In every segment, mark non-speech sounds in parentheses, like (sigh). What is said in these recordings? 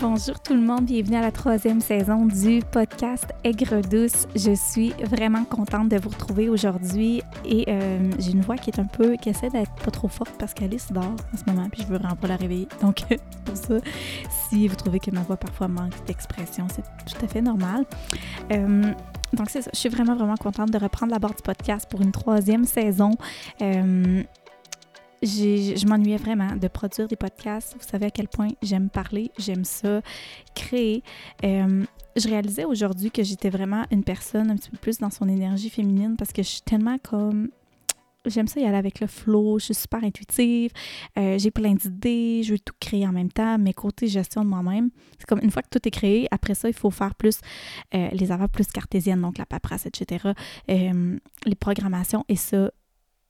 Bonjour tout le monde, bienvenue à la troisième saison du podcast Aigre douce. Je suis vraiment contente de vous retrouver aujourd'hui et euh, j'ai une voix qui est un peu, qui essaie d'être pas trop forte parce qu'Alice dort en ce moment puis je veux vraiment pas la réveiller. (laughs) Donc pour ça, si vous trouvez que ma voix parfois manque d'expression, c'est tout à fait normal. Euh, donc c'est ça, je suis vraiment vraiment contente de reprendre la barre du podcast pour une troisième saison. Euh, je m'ennuyais vraiment de produire des podcasts. Vous savez à quel point j'aime parler, j'aime ça, créer. Euh, je réalisais aujourd'hui que j'étais vraiment une personne un petit peu plus dans son énergie féminine parce que je suis tellement comme j'aime ça y aller avec le flow, je suis super intuitive, euh, j'ai plein d'idées, je veux tout créer en même temps, mes côtés gestion de moi-même. C'est comme une fois que tout est créé, après ça, il faut faire plus euh, les affaires plus cartésiennes, donc la paperasse, etc., les programmations, et ça,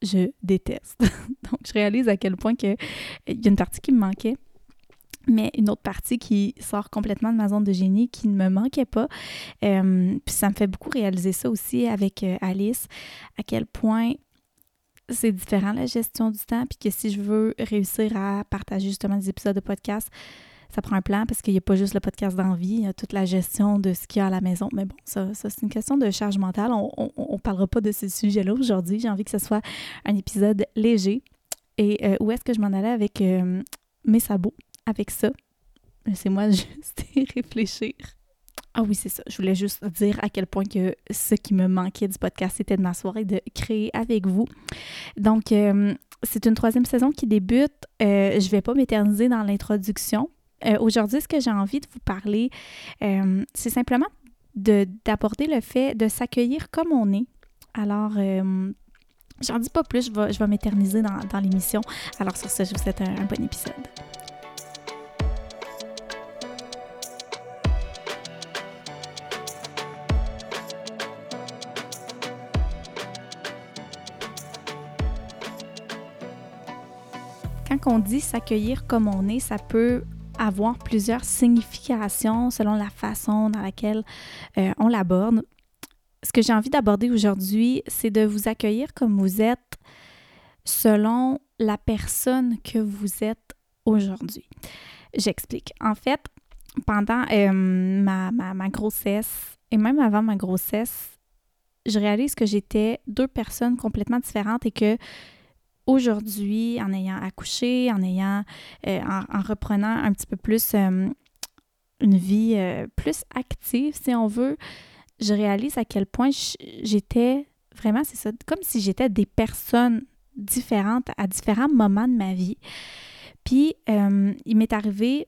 je déteste. (laughs) Donc, je réalise à quel point que, il y a une partie qui me manquait mais une autre partie qui sort complètement de ma zone de génie qui ne me manquait pas. Euh, puis ça me fait beaucoup réaliser ça aussi avec euh, Alice, à quel point c'est différent la gestion du temps, puis que si je veux réussir à partager justement des épisodes de podcast, ça prend un plan parce qu'il n'y a pas juste le podcast d'envie, il y a toute la gestion de ce qu'il y a à la maison. Mais bon, ça, ça c'est une question de charge mentale. On ne parlera pas de ce sujet-là aujourd'hui. J'ai envie que ce soit un épisode léger. Et euh, où est-ce que je m'en allais avec euh, mes sabots, avec ça? C'est moi (laughs) juste réfléchir. Ah oui, c'est ça. Je voulais juste dire à quel point que ce qui me manquait du podcast, c'était de m'asseoir et de créer avec vous. Donc, euh, c'est une troisième saison qui débute. je ne vais pas m'éterniser dans l'introduction euh, aujourd'hui, ce que j'ai envie de vous parler, euh, c'est simplement d'aborder le fait de s'accueillir comme on est. Alors, euh, j'en dis pas plus, je vais, je vais m'éterniser dans, dans l'émission. Alors sur ce, je vous souhaite un bon épisode. Quand on dit s'accueillir comme on est, ça peut avoir plusieurs significations selon la façon dans laquelle euh, on l'aborde. Ce que j'ai envie d'aborder aujourd'hui, c'est de vous accueillir comme vous êtes selon la personne que vous êtes aujourd'hui. J'explique. En fait, pendant euh, ma, ma, ma grossesse et même avant ma grossesse, je réalise que j'étais deux personnes complètement différentes et que aujourd'hui, en ayant accouché, en ayant, euh, en, reprenant un petit peu plus euh, une vie euh, plus active, si on veut, je réalise à quel point j'étais vraiment, c'est ça, comme si j'étais des personnes différentes à différents moments de ma vie. Puis, il m'est arrivé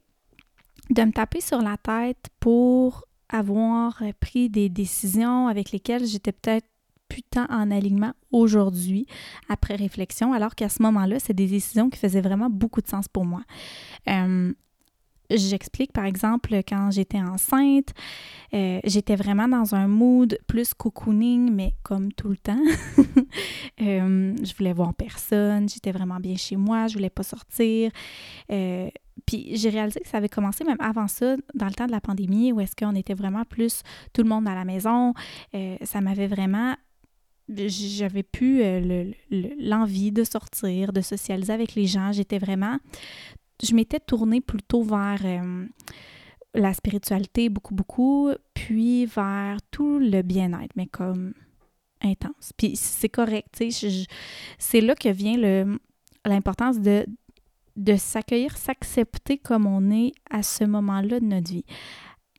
de me taper sur la tête pour avoir pris des décisions avec lesquelles j'étais peut-être tant en alignement aujourd'hui, après réflexion, alors qu'à ce moment-là, c'est des décisions qui faisaient vraiment beaucoup de sens pour moi. Euh, j'explique, par exemple, quand j'étais enceinte, euh, j'étais vraiment dans un mood plus cocooning, mais comme tout le temps. (laughs) euh, je voulais voir personne, j'étais vraiment bien chez moi, je voulais pas sortir. Puis j'ai réalisé que ça avait commencé même avant ça, dans le temps de la pandémie, où est-ce qu'on était vraiment plus tout le monde à la maison. ça m'avait vraiment j'avais plus euh, l'envie de sortir, de socialiser avec les gens. J'étais vraiment, je m'étais tournée plutôt vers euh, la spiritualité, beaucoup, beaucoup, puis vers tout le bien-être, mais comme intense. Puis c'est correct, tu sais, c'est là que vient l'importance de, de s'accueillir, s'accepter comme on est à ce moment-là de notre vie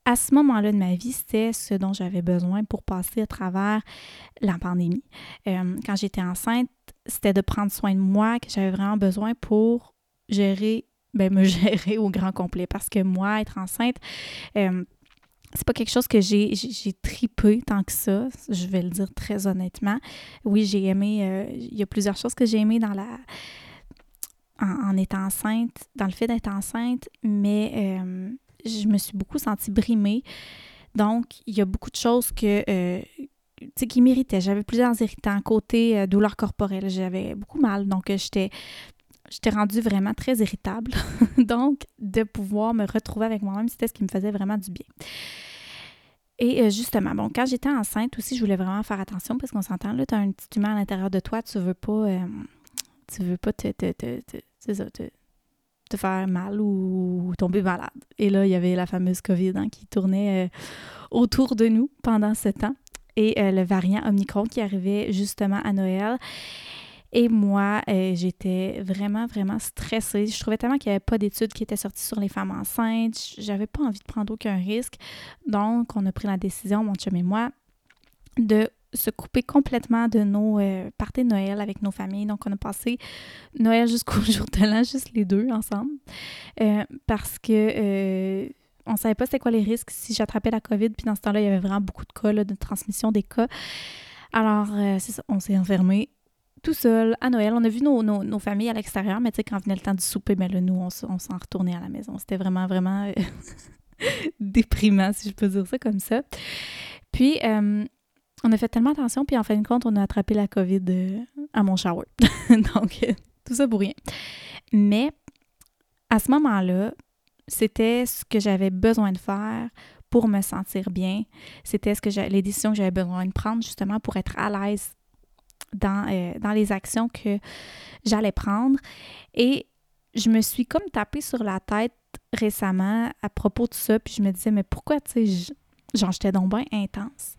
à ce moment-là de ma vie, c'était ce dont j'avais besoin pour passer à travers la pandémie. Euh, quand j'étais enceinte, c'était de prendre soin de moi que j'avais vraiment besoin pour gérer, ben, me (laughs) gérer au grand complet. Parce que moi, être enceinte, euh, c'est pas quelque chose que j'ai, tripé tant que ça, je vais le dire très honnêtement. Oui, j'ai aimé, euh, il y a plusieurs choses que j'ai aimées dans la, en, étant enceinte, dans le fait d'être enceinte, mais je me suis beaucoup sentie brimée. Donc, il y a beaucoup de choses que, euh, qui m'irritaient. J'avais plusieurs irritants. Côté euh, douleur corporelle, j'avais beaucoup mal. Donc, euh, j'étais j'étais rendue vraiment très irritable. (laughs) Donc, de pouvoir me retrouver avec moi-même, c'était ce qui me faisait vraiment du bien. Et justement, bon, quand j'étais enceinte aussi, je voulais vraiment faire attention parce qu'on s'entend, là, tu as un petit humain à l'intérieur de toi, tu veux pas, tu veux pas te, te, te te faire mal ou tomber malade. Et là, il y avait la fameuse COVID hein, qui tournait euh, autour de nous pendant ce temps. Et euh, le variant Omicron qui arrivait justement à Noël. Et moi, euh, j'étais vraiment, vraiment stressée. Je trouvais tellement qu'il n'y avait pas d'études qui étaient sorties sur les femmes enceintes. J'avais pas envie de prendre aucun risque. Donc, on a pris la décision, mon chum et moi, de se couper complètement de nos euh, parties de Noël avec nos familles. Donc, on a passé Noël jusqu'au (laughs) jour de l'an, juste les deux ensemble. Euh, parce que euh, on savait pas c'était quoi les risques si j'attrapais la COVID. Puis dans ce temps-là, il y avait vraiment beaucoup de cas de transmission des cas. Alors, c'est ça, on s'est enfermé tout seul à Noël. On a vu nos, familles à l'extérieur, mais tu sais, quand venait le temps du souper, ben là, nous, on, on s'en retournait à la maison. C'était vraiment, vraiment (laughs) déprimant, si je peux dire ça comme ça. Puis, on a fait tellement attention, puis en fin de compte, on a attrapé la COVID euh, à mon shower. (laughs) Donc, tout ça pour rien. Mais à ce moment-là, c'était ce que j'avais besoin de faire pour me sentir bien. C'était ce que les décisions que j'avais besoin de prendre justement pour être à l'aise dans, euh, dans les actions que j'allais prendre. Et je me suis comme tapé sur la tête récemment à propos de ça, puis je me disais, mais pourquoi, tu sais, j'en j'étais donc bien intense.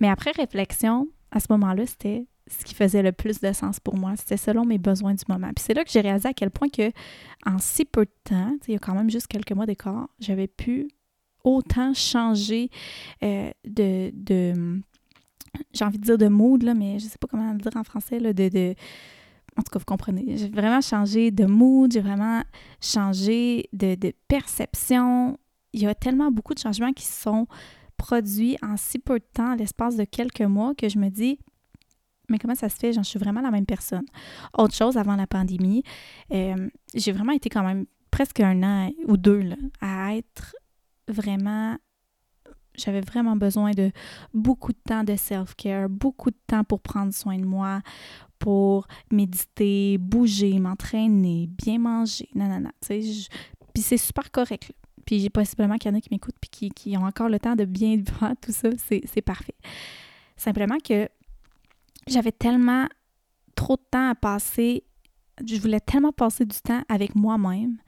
Mais après réflexion, à ce moment-là, c'était ce qui faisait le plus de sens pour moi. C'était selon mes besoins du moment. Puis c'est là que j'ai réalisé à quel point que en si peu de temps, il y a quand même juste quelques mois d'écart, j'avais pu autant changer euh, de, de j'ai envie de dire de mood, là, mais je sais pas comment le dire en français, là, de, de en tout cas, vous comprenez. J'ai vraiment changé de mood, j'ai vraiment changé de, de perception. Il y a tellement beaucoup de changements qui sont produit en si peu de temps, l'espace de quelques mois, que je me dis, mais comment ça se fait? J'en suis vraiment la même personne. Autre chose, avant la pandémie, euh, j'ai vraiment été quand même presque un an ou deux à être vraiment j'avais vraiment besoin de beaucoup de temps de self-care, beaucoup de temps pour prendre soin de moi, pour méditer, bouger, m'entraîner, bien manger, nanana. Puis c'est super correct. Puis possiblement qu'il y en a qui m'écoutent puis qui, ont encore le temps de bien voir tout ça, c'est parfait. Simplement que j'avais tellement trop de temps à passer, je voulais tellement passer du temps avec moi-même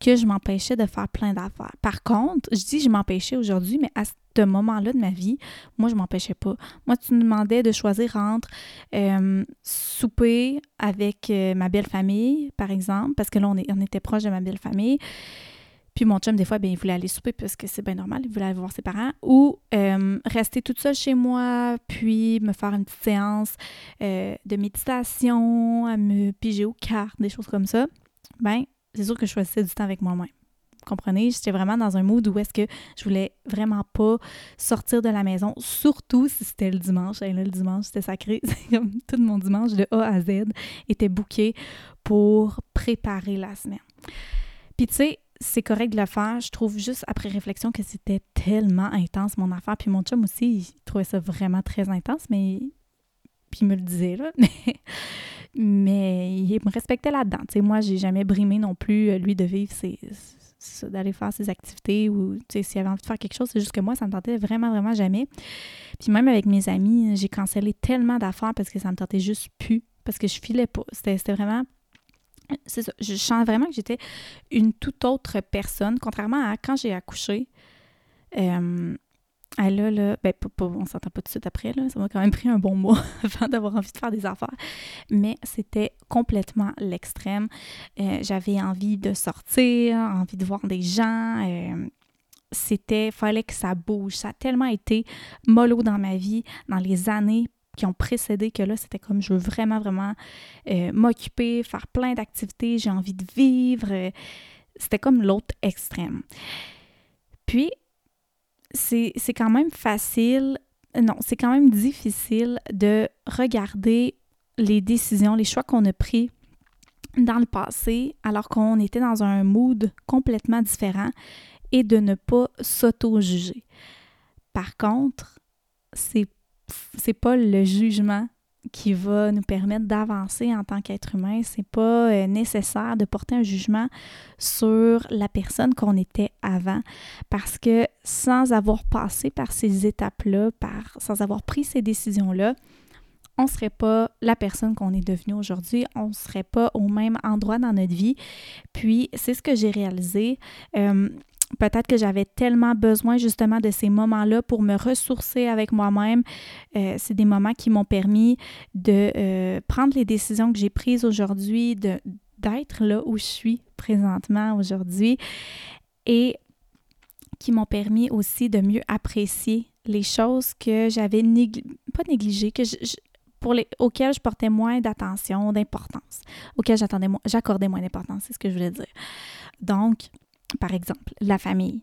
que je m'empêchais de faire plein d'affaires. Par contre, je dis je m'empêchais aujourd'hui, mais à ce moment-là de ma vie, moi, je m'empêchais pas. Moi, tu me demandais de choisir entre euh, souper avec euh, ma belle famille, par exemple, parce que là, on, on était proche de ma belle famille, puis mon chum, des fois, bien, il voulait aller souper parce que c'est bien normal, il voulait aller voir ses parents. Ou euh, rester toute seule chez moi, puis me faire une petite séance euh, de méditation, à me piger aux des choses comme ça. Ben, c'est sûr que je choisissais du temps avec moi-même. Vous comprenez? J'étais vraiment dans un mood où est-ce que je voulais vraiment pas sortir de la maison, surtout si c'était le dimanche. Là, le dimanche, c'était sacré. (laughs) C'est comme tout mon dimanche de A à Z était booké pour préparer la semaine. Puis tu sais, c'est correct de le faire. Je trouve juste après réflexion que c'était tellement intense mon affaire. Puis mon chum aussi, il trouvait ça vraiment très intense, mais puis il me le disait là. (laughs) Mais, il me respectait là-dedans. Tu sais, moi, j'ai jamais brimé non plus euh, lui de vivre ses, d'aller faire ses activités ou s'il avait envie de faire quelque chose c'est juste que moi ça me tentait vraiment vraiment jamais puis même avec mes amis j'ai cancellé tellement d'affaires parce que ça me tentait juste plus parce que je filais pas c'était vraiment c'est ça. Je sens vraiment que j'étais une toute autre personne, contrairement à quand j'ai accouché. Euh, là, là, ben, on s'entend pas tout de suite après, là, ça m'a quand même pris un bon mois (laughs) avant d'avoir envie de faire des affaires, mais c'était complètement l'extrême. Euh, j'avais envie de sortir, envie de voir des gens. Euh, c'était, fallait que ça bouge. Ça a tellement été mollo dans ma vie dans les années qui ont précédé que là, c'était comme je veux vraiment, vraiment euh, m'occuper, faire plein d'activités, j'ai envie de vivre. Euh, c'était comme l'autre extrême. Puis, c'est quand même facile, non, c'est quand même difficile de regarder les décisions, les choix qu'on a pris dans le passé alors qu'on était dans un mood complètement différent et de ne pas s'auto-juger. Par contre, c'est c'est pas le jugement qui va nous permettre d'avancer en tant qu'être humain. C'est pas euh, nécessaire de porter un jugement sur la personne qu'on était avant parce que sans avoir passé par ces étapes-là, sans avoir pris ces décisions-là, on ne serait pas la personne qu'on est devenue aujourd'hui, on ne serait pas au même endroit dans notre vie. Puis, c'est ce que j'ai réalisé. Euh, peut-être que j'avais tellement besoin justement de ces moments-là pour me ressourcer avec moi-même. Euh, c'est des moments qui m'ont permis de euh, prendre les décisions que j'ai prises aujourd'hui, d'être là où je suis présentement aujourd'hui et qui m'ont permis aussi de mieux apprécier les choses que j'avais pas négligées, que pour les, auxquelles je portais moins d'attention, d'importance, auxquelles j'accordais moins d'importance, c'est ce que je voulais dire. Donc, par exemple, la famille.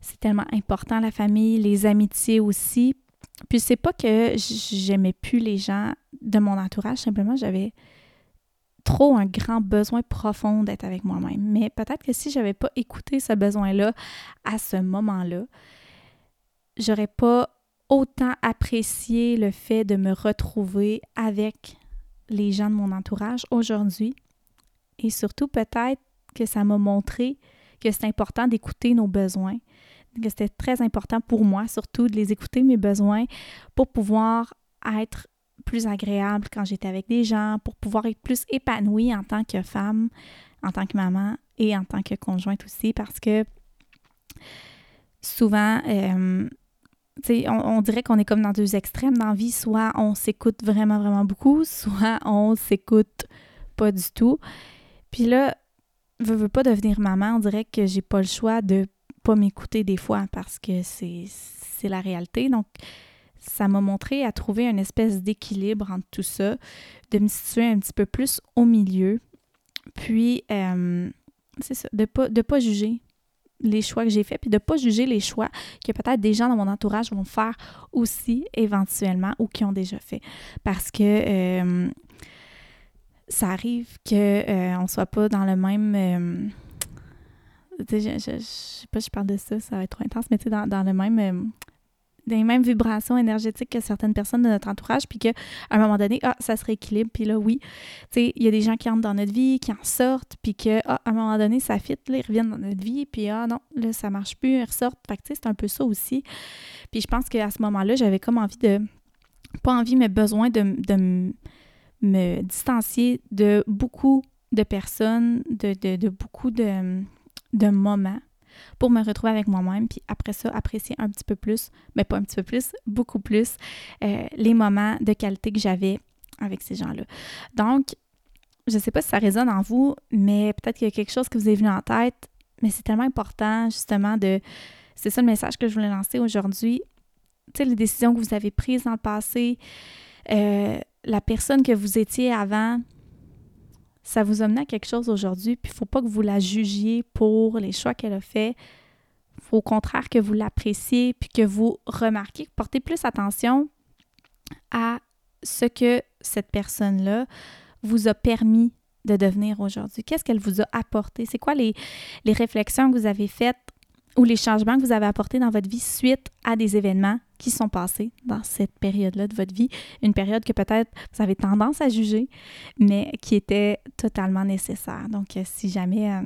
C'est tellement important, la famille, les amitiés aussi. Puis c'est pas que j'aimais plus les gens de mon entourage, simplement j'avais trop un grand besoin profond d'être avec moi-même. Mais peut-être que si j'avais pas écouté ce besoin-là à ce moment-là, j'aurais pas autant apprécié le fait de me retrouver avec les gens de mon entourage aujourd'hui. Et surtout, peut-être que ça m'a montré que c'est important d'écouter nos besoins, que c'était très important pour moi surtout de les écouter, mes besoins, pour pouvoir être plus agréable quand j'étais avec des gens, pour pouvoir être plus épanouie en tant que femme, en tant que maman et en tant que conjointe aussi, parce que souvent, euh, on, on, dirait qu'on est comme dans deux extrêmes dans la vie, soit on s'écoute vraiment, vraiment beaucoup, (laughs) soit on s'écoute pas du tout. Puis là, veux, veux pas devenir maman, on dirait que j'ai pas le choix de pas m'écouter des fois parce que c'est la réalité. Donc, ça m'a montré à trouver une espèce d'équilibre entre tout ça, de me situer un petit peu plus au milieu. Puis, euh, c'est ça, de pas, de pas juger les choix que j'ai faits, puis de pas juger les choix que peut-être des gens dans mon entourage vont faire aussi éventuellement ou qui ont déjà fait. Parce que euh, ça arrive qu'on euh, ne soit pas dans le même. Euh, je, je, je, sais pas je parle de ça, ça va être trop intense, mais tu dans, dans, le même. Euh, les mêmes vibrations énergétiques que certaines personnes de notre entourage, puis qu'à un moment donné, ah, ça se rééquilibre, puis là, oui, tu sais, il y a des gens qui entrent dans notre vie, qui en sortent, puis que, ah, à un moment donné, ça fit, là, ils reviennent dans notre vie, puis ah, non, là, ça marche plus, ils ressortent. Fait c'est un peu ça aussi. Puis je pense qu'à ce moment-là, j'avais comme envie de. Pas envie, mais besoin de, de me distancier de beaucoup de personnes, de, beaucoup de, moments pour me retrouver avec moi-même, puis après ça, apprécier un petit peu plus, mais pas un petit peu plus, beaucoup plus, euh, les moments de qualité que j'avais avec ces gens-là. Donc, je ne sais pas si ça résonne en vous, mais peut-être qu'il y a quelque chose que vous avez venu en tête, mais c'est tellement important justement de... C'est ça le message que je voulais lancer aujourd'hui. Tu sais, les décisions que vous avez prises dans le passé, euh, la personne que vous étiez avant, ça vous a mené à quelque chose aujourd'hui, puis il ne faut pas que vous la jugiez pour les choix qu'elle a faits. Il faut au contraire que vous l'appréciez, puis que vous remarquiez, que portez plus attention à ce que cette personne-là vous a permis de devenir aujourd'hui. Qu'est-ce qu'elle vous a apporté? C'est quoi les réflexions que vous avez faites ou les changements que vous avez apportés dans votre vie suite à des événements? Qui sont passés dans cette période-là de votre vie, une période que peut-être vous avez tendance à juger, mais qui était totalement nécessaire. Donc, euh, si jamais euh,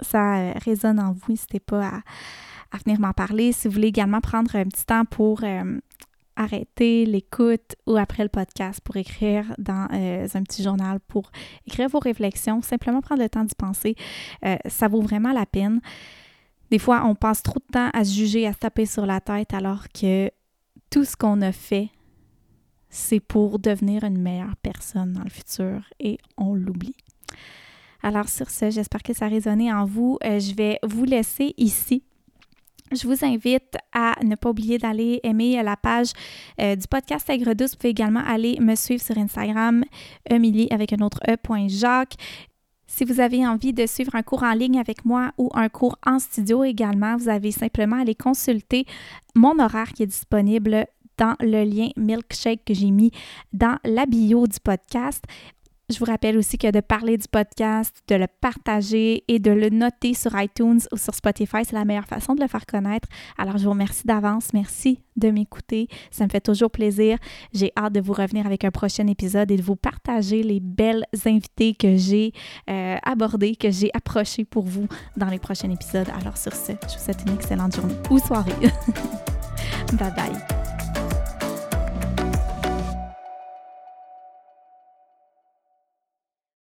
ça euh, résonne en vous, n'hésitez pas à, venir m'en parler. Si vous voulez également prendre un petit temps pour arrêter l'écoute ou après le podcast pour écrire dans un petit journal, pour écrire vos réflexions, simplement prendre le temps d'y penser, ça vaut vraiment la peine. Des fois, on passe trop de temps à se juger, à se taper sur la tête, alors que tout ce qu'on a fait, c'est pour devenir une meilleure personne dans le futur et on l'oublie. Alors sur ce, j'espère que ça a résonné en vous. Euh, je vais vous laisser ici. Je vous invite à ne pas oublier d'aller aimer la page euh, du podcast Aigre Douce. Vous pouvez également aller me suivre sur Instagram, Emilie avec un autre E. Jacques. Si vous avez envie de suivre un cours en ligne avec moi ou un cours en studio également, vous avez simplement à aller consulter mon horaire qui est disponible dans le lien Milkshake que j'ai mis dans la bio du podcast. Je vous rappelle aussi que de parler du podcast, de le partager et de le noter sur iTunes ou sur Spotify, c'est la meilleure façon de le faire connaître. Alors, je vous remercie d'avance. Merci de m'écouter. Ça me fait toujours plaisir. J'ai hâte de vous revenir avec un prochain épisode et de vous partager les belles invités que j'ai euh, abordées, que j'ai approchées pour vous dans les prochains épisodes. Alors, sur ce, je vous souhaite une excellente journée ou soirée. (laughs) bye bye.